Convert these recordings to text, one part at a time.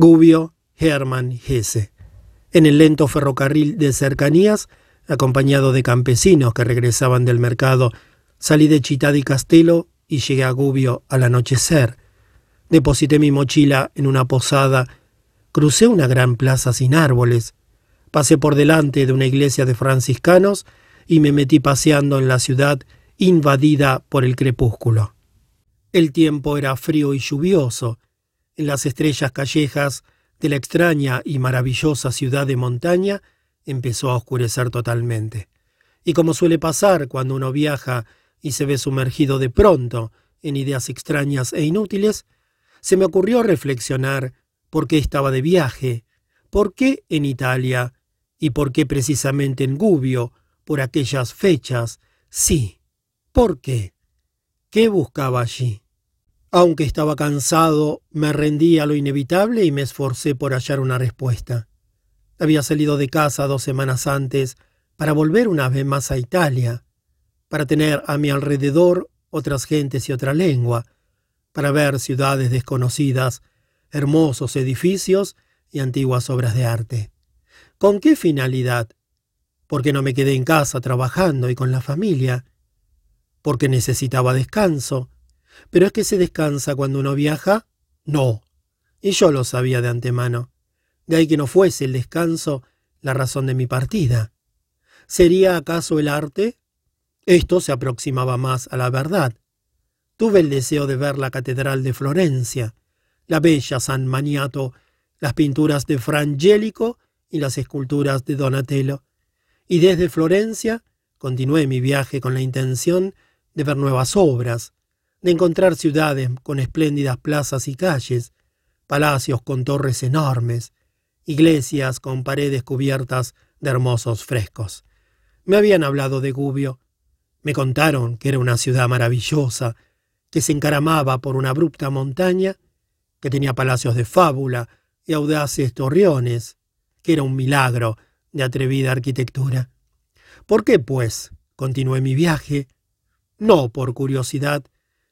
Gubbio Hermann Hesse. En el lento ferrocarril de cercanías, acompañado de campesinos que regresaban del mercado, salí de Città di Castello y llegué a Gubbio al anochecer. Deposité mi mochila en una posada, crucé una gran plaza sin árboles, pasé por delante de una iglesia de franciscanos y me metí paseando en la ciudad invadida por el crepúsculo. El tiempo era frío y lluvioso. En las estrellas callejas de la extraña y maravillosa ciudad de montaña empezó a oscurecer totalmente. Y como suele pasar cuando uno viaja y se ve sumergido de pronto en ideas extrañas e inútiles, se me ocurrió reflexionar por qué estaba de viaje, por qué en Italia y por qué precisamente en Gubbio, por aquellas fechas. Sí, ¿por qué? ¿Qué buscaba allí? Aunque estaba cansado, me rendí a lo inevitable y me esforcé por hallar una respuesta. Había salido de casa dos semanas antes para volver una vez más a Italia, para tener a mi alrededor otras gentes y otra lengua, para ver ciudades desconocidas, hermosos edificios y antiguas obras de arte. ¿Con qué finalidad? Porque no me quedé en casa trabajando y con la familia, porque necesitaba descanso. Pero es que se descansa cuando uno viaja. No. Y yo lo sabía de antemano. De ahí que no fuese el descanso la razón de mi partida. ¿Sería acaso el arte? Esto se aproximaba más a la verdad. Tuve el deseo de ver la Catedral de Florencia, la bella San Maniato, las pinturas de Frangélico y las esculturas de Donatello. Y desde Florencia continué mi viaje con la intención de ver nuevas obras, de encontrar ciudades con espléndidas plazas y calles, palacios con torres enormes, iglesias con paredes cubiertas de hermosos frescos. Me habían hablado de Gubbio, me contaron que era una ciudad maravillosa, que se encaramaba por una abrupta montaña, que tenía palacios de fábula y audaces torreones, que era un milagro de atrevida arquitectura. ¿Por qué, pues, continué mi viaje? No por curiosidad,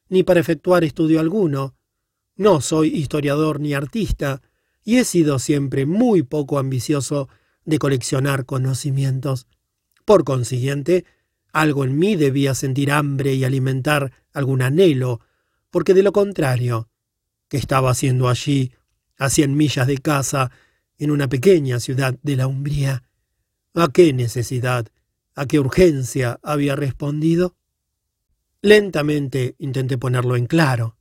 ni para efectuar estudio alguno. No soy historiador ni artista, y he sido siempre muy poco ambicioso de coleccionar conocimientos. Por consiguiente, algo en mí debía sentir hambre y alimentar algún anhelo, porque de lo contrario, ¿qué estaba haciendo allí, a cien millas de casa, en una pequeña ciudad de la Umbría? ¿A qué necesidad, a qué urgencia había respondido? Lentamente intenté ponerlo en claro.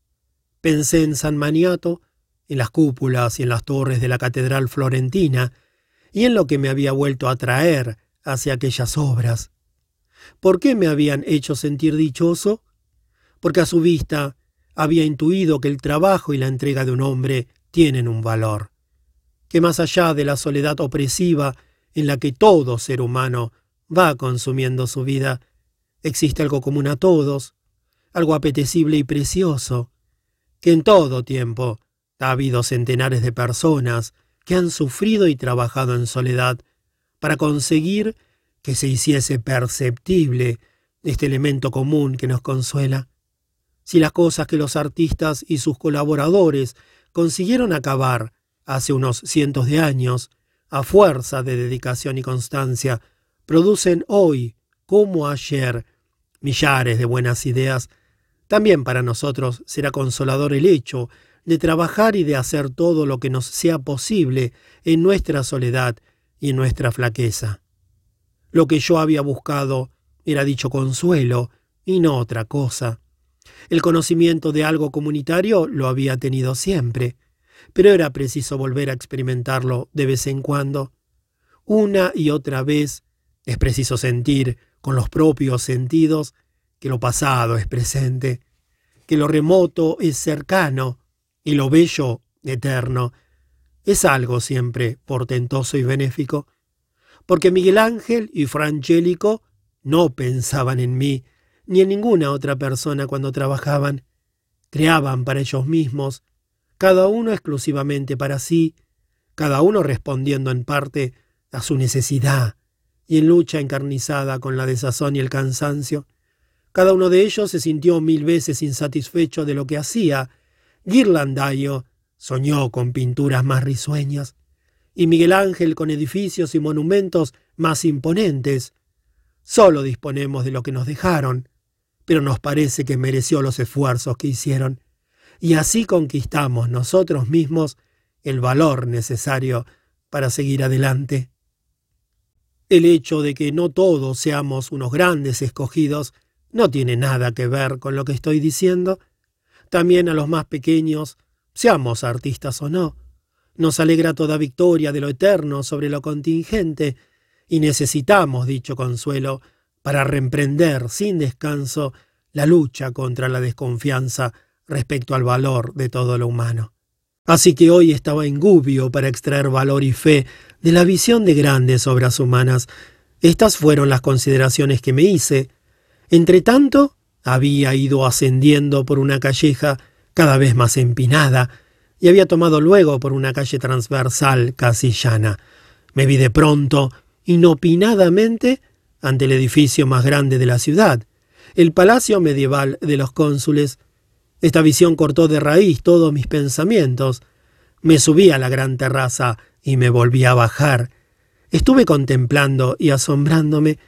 Pensé en San Maniato, en las cúpulas y en las torres de la catedral florentina, y en lo que me había vuelto a traer hacia aquellas obras. ¿Por qué me habían hecho sentir dichoso? Porque a su vista había intuido que el trabajo y la entrega de un hombre tienen un valor, que más allá de la soledad opresiva en la que todo ser humano va consumiendo su vida, existe algo común a todos, algo apetecible y precioso, que en todo tiempo ha habido centenares de personas que han sufrido y trabajado en soledad para conseguir que se hiciese perceptible este elemento común que nos consuela. Si las cosas que los artistas y sus colaboradores consiguieron acabar hace unos cientos de años, a fuerza de dedicación y constancia, producen hoy, como ayer, millares de buenas ideas, también para nosotros será consolador el hecho de trabajar y de hacer todo lo que nos sea posible en nuestra soledad y en nuestra flaqueza. Lo que yo había buscado era dicho consuelo y no otra cosa. El conocimiento de algo comunitario lo había tenido siempre, pero era preciso volver a experimentarlo de vez en cuando. Una y otra vez es preciso sentir con los propios sentidos que lo pasado es presente, que lo remoto es cercano y lo bello eterno. Es algo siempre portentoso y benéfico porque Miguel Ángel y Frangélico no pensaban en mí ni en ninguna otra persona cuando trabajaban. Creaban para ellos mismos, cada uno exclusivamente para sí, cada uno respondiendo en parte a su necesidad y en lucha encarnizada con la desazón y el cansancio. Cada uno de ellos se sintió mil veces insatisfecho de lo que hacía. Ghirlandaio soñó con pinturas más risueñas, y Miguel Ángel con edificios y monumentos más imponentes. Solo disponemos de lo que nos dejaron, pero nos parece que mereció los esfuerzos que hicieron, y así conquistamos nosotros mismos el valor necesario para seguir adelante. El hecho de que no todos seamos unos grandes escogidos no tiene nada que ver con lo que estoy diciendo. También a los más pequeños, seamos artistas o no, nos alegra toda victoria de lo eterno sobre lo contingente, y necesitamos dicho consuelo para reemprender sin descanso la lucha contra la desconfianza respecto al valor de todo lo humano. Así que hoy estaba en Gubbio para extraer valor y fe de la visión de grandes obras humanas. Estas fueron las consideraciones que me hice. Entretanto, había ido ascendiendo por una calleja cada vez más empinada y había tomado luego por una calle transversal casi llana. Me vi de pronto, inopinadamente, ante el edificio más grande de la ciudad, el palacio medieval de los cónsules, esta visión cortó de raíz todos mis pensamientos. Me subí a la gran terraza y me volví a bajar. Estuve contemplando y asombrándome,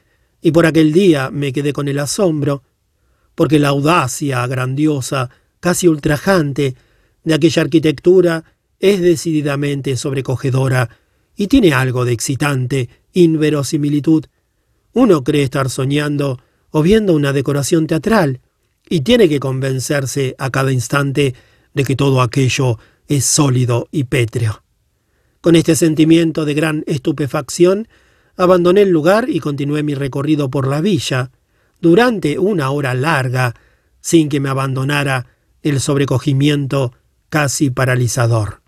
y por aquel día me quedé con el asombro, porque la audacia grandiosa, casi ultrajante, de aquella arquitectura es decididamente sobrecogedora y tiene algo de excitante, inverosimilitud. Uno cree estar soñando o viendo una decoración teatral, y tiene que convencerse a cada instante de que todo aquello es sólido y pétreo. Con este sentimiento de gran estupefacción, abandoné el lugar y continué mi recorrido por la villa, durante una hora larga, sin que me abandonara el sobrecogimiento casi paralizador.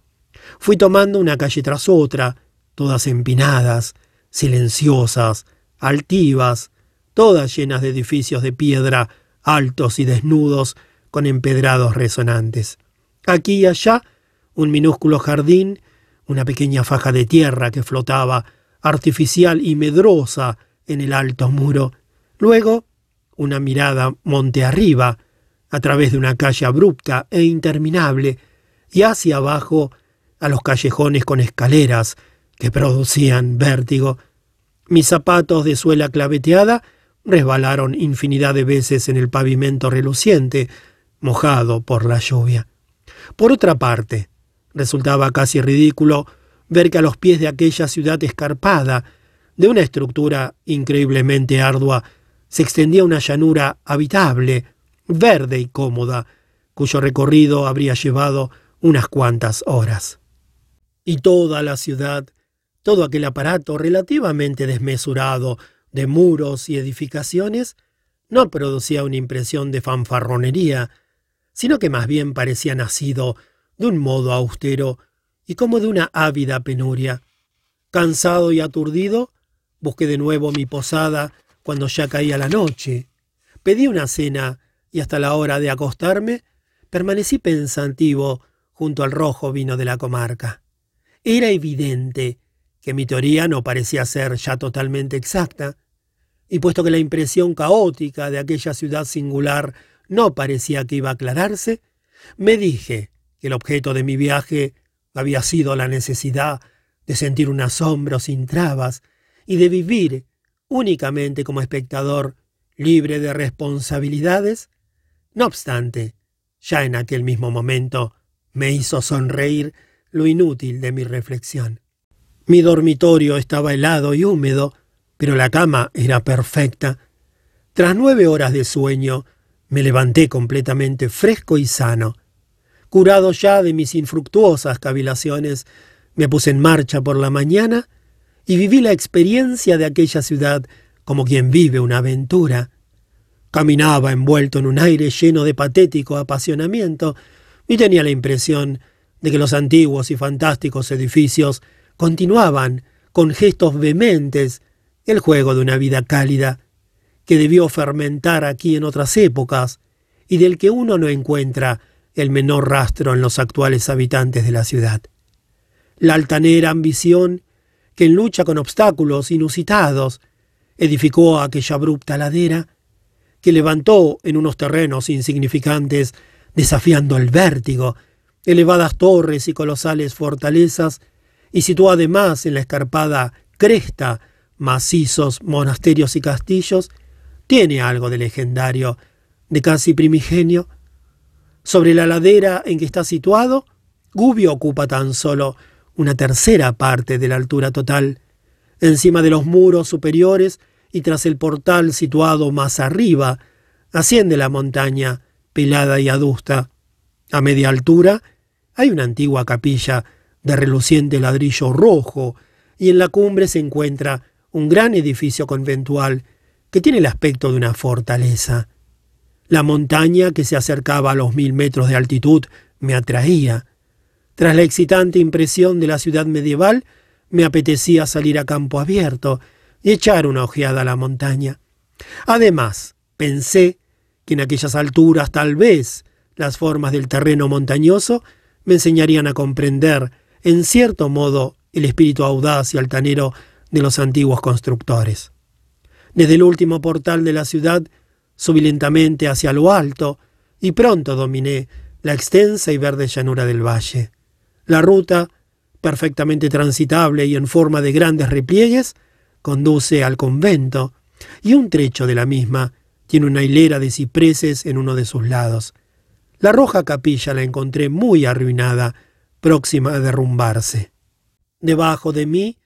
Fui tomando una calle tras otra, todas empinadas, silenciosas, altivas, todas llenas de edificios de piedra altos y desnudos, con empedrados resonantes. Aquí y allá, un minúsculo jardín, una pequeña faja de tierra que flotaba, artificial y medrosa, en el alto muro. Luego, una mirada monte arriba, a través de una calle abrupta e interminable, y hacia abajo a los callejones con escaleras que producían vértigo. Mis zapatos de suela claveteada resbalaron infinidad de veces en el pavimento reluciente, mojado por la lluvia. Por otra parte, resultaba casi ridículo ver que a los pies de aquella ciudad escarpada, de una estructura increíblemente ardua, se extendía una llanura habitable, verde y cómoda, cuyo recorrido habría llevado unas cuantas horas. Y toda la ciudad, todo aquel aparato relativamente desmesurado de muros y edificaciones no producía una impresión de fanfarronería, sino que más bien parecía nacido de un modo austero y como de una ávida penuria. Cansado y aturdido, busqué de nuevo mi posada cuando ya caía la noche. Pedí una cena y hasta la hora de acostarme permanecí pensativo junto al rojo vino de la comarca. Era evidente que mi teoría no parecía ser ya totalmente exacta, y puesto que la impresión caótica de aquella ciudad singular no parecía que iba a aclararse, me dije que el objeto de mi viaje había sido la necesidad de sentir un asombro sin trabas y de vivir únicamente como espectador libre de responsabilidades. No obstante, ya en aquel mismo momento me hizo sonreír lo inútil de mi reflexión. Mi dormitorio estaba helado y húmedo, pero la cama era perfecta. Tras nueve horas de sueño, me levanté completamente fresco y sano. Curado ya de mis infructuosas cavilaciones, me puse en marcha por la mañana y viví la experiencia de aquella ciudad como quien vive una aventura. Caminaba envuelto en un aire lleno de patético apasionamiento y tenía la impresión de que los antiguos y fantásticos edificios continuaban con gestos vehementes el juego de una vida cálida que debió fermentar aquí en otras épocas y del que uno no encuentra el menor rastro en los actuales habitantes de la ciudad. La altanera ambición que en lucha con obstáculos inusitados edificó aquella abrupta ladera, que levantó en unos terrenos insignificantes, desafiando el vértigo, elevadas torres y colosales fortalezas, y sitúa además en la escarpada cresta macizos monasterios y castillos, tiene algo de legendario, de casi primigenio. Sobre la ladera en que está situado, Gubbio ocupa tan solo una tercera parte de la altura total. Encima de los muros superiores y tras el portal situado más arriba, asciende la montaña, pelada y adusta. A media altura hay una antigua capilla de reluciente ladrillo rojo, y en la cumbre se encuentra un gran edificio conventual que tiene el aspecto de una fortaleza. La montaña que se acercaba a los mil metros de altitud me atraía. Tras la excitante impresión de la ciudad medieval, me apetecía salir a campo abierto y echar una ojeada a la montaña. Además, pensé que en aquellas alturas tal vez las formas del terreno montañoso me enseñarían a comprender, en cierto modo, el espíritu audaz y altanero de los antiguos constructores. Desde el último portal de la ciudad subí lentamente hacia lo alto y pronto dominé la extensa y verde llanura del valle. La ruta, perfectamente transitable y en forma de grandes repliegues, conduce al convento, y un trecho de la misma tiene una hilera de cipreses en uno de sus lados. La roja capilla la encontré muy arruinada, próxima a derrumbarse. Debajo de mí,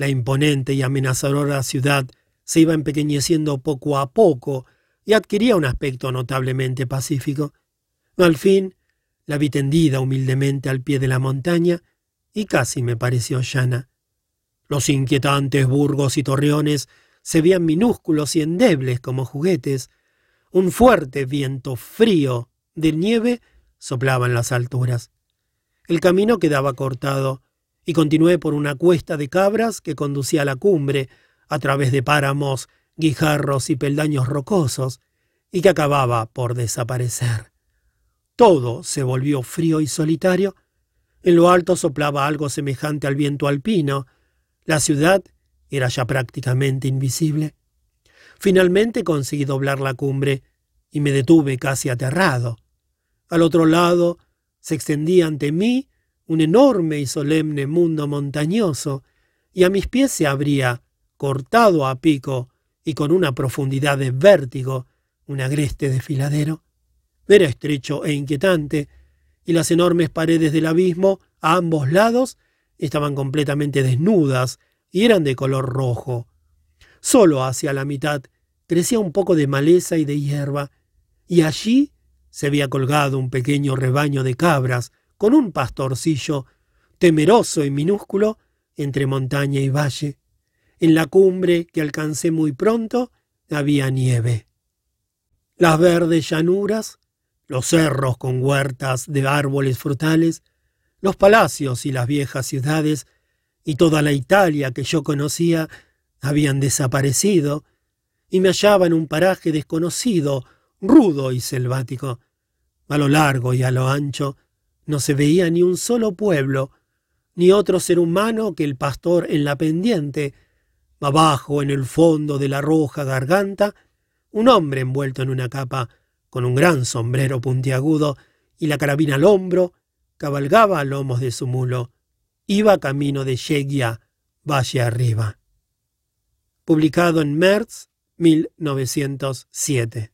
la imponente y amenazadora ciudad se iba empequeñeciendo poco a poco y adquiría un aspecto notablemente pacífico. Al fin, la vi tendida humildemente al pie de la montaña y casi me pareció llana. Los inquietantes burgos y torreones se veían minúsculos y endebles como juguetes. Un fuerte viento frío de nieve soplaba en las alturas. El camino quedaba cortado y continué por una cuesta de cabras que conducía a la cumbre, a través de páramos, guijarros y peldaños rocosos, y que acababa por desaparecer. Todo se volvió frío y solitario. En lo alto soplaba algo semejante al viento alpino. La ciudad era ya prácticamente invisible. Finalmente conseguí doblar la cumbre y me detuve casi aterrado. Al otro lado se extendía ante mí un enorme y solemne mundo montañoso, y a mis pies se abría, cortado a pico y con una profundidad de vértigo, un agreste desfiladero. Era estrecho e inquietante, y las enormes paredes del abismo, a ambos lados, estaban completamente desnudas y eran de color rojo. Solo hacia la mitad crecía un poco de maleza y de hierba, y allí se había colgado un pequeño rebaño de cabras con un pastorcillo temeroso y minúsculo entre montaña y valle. En la cumbre que alcancé muy pronto había nieve. Las verdes llanuras, los cerros con huertas de árboles frutales, los palacios y las viejas ciudades y toda la Italia que yo conocía habían desaparecido, y me hallaba en un paraje desconocido, rudo y selvático. A lo largo y a lo ancho no se veía ni un solo pueblo, ni otro ser humano que el pastor en la pendiente. Abajo, en el fondo de la roja garganta, un hombre envuelto en una capa, con un gran sombrero puntiagudo y la carabina al hombro, cabalgaba a lomos de su mulo. Iba camino de Yegia, valle arriba. Publicado en Merz, 1907.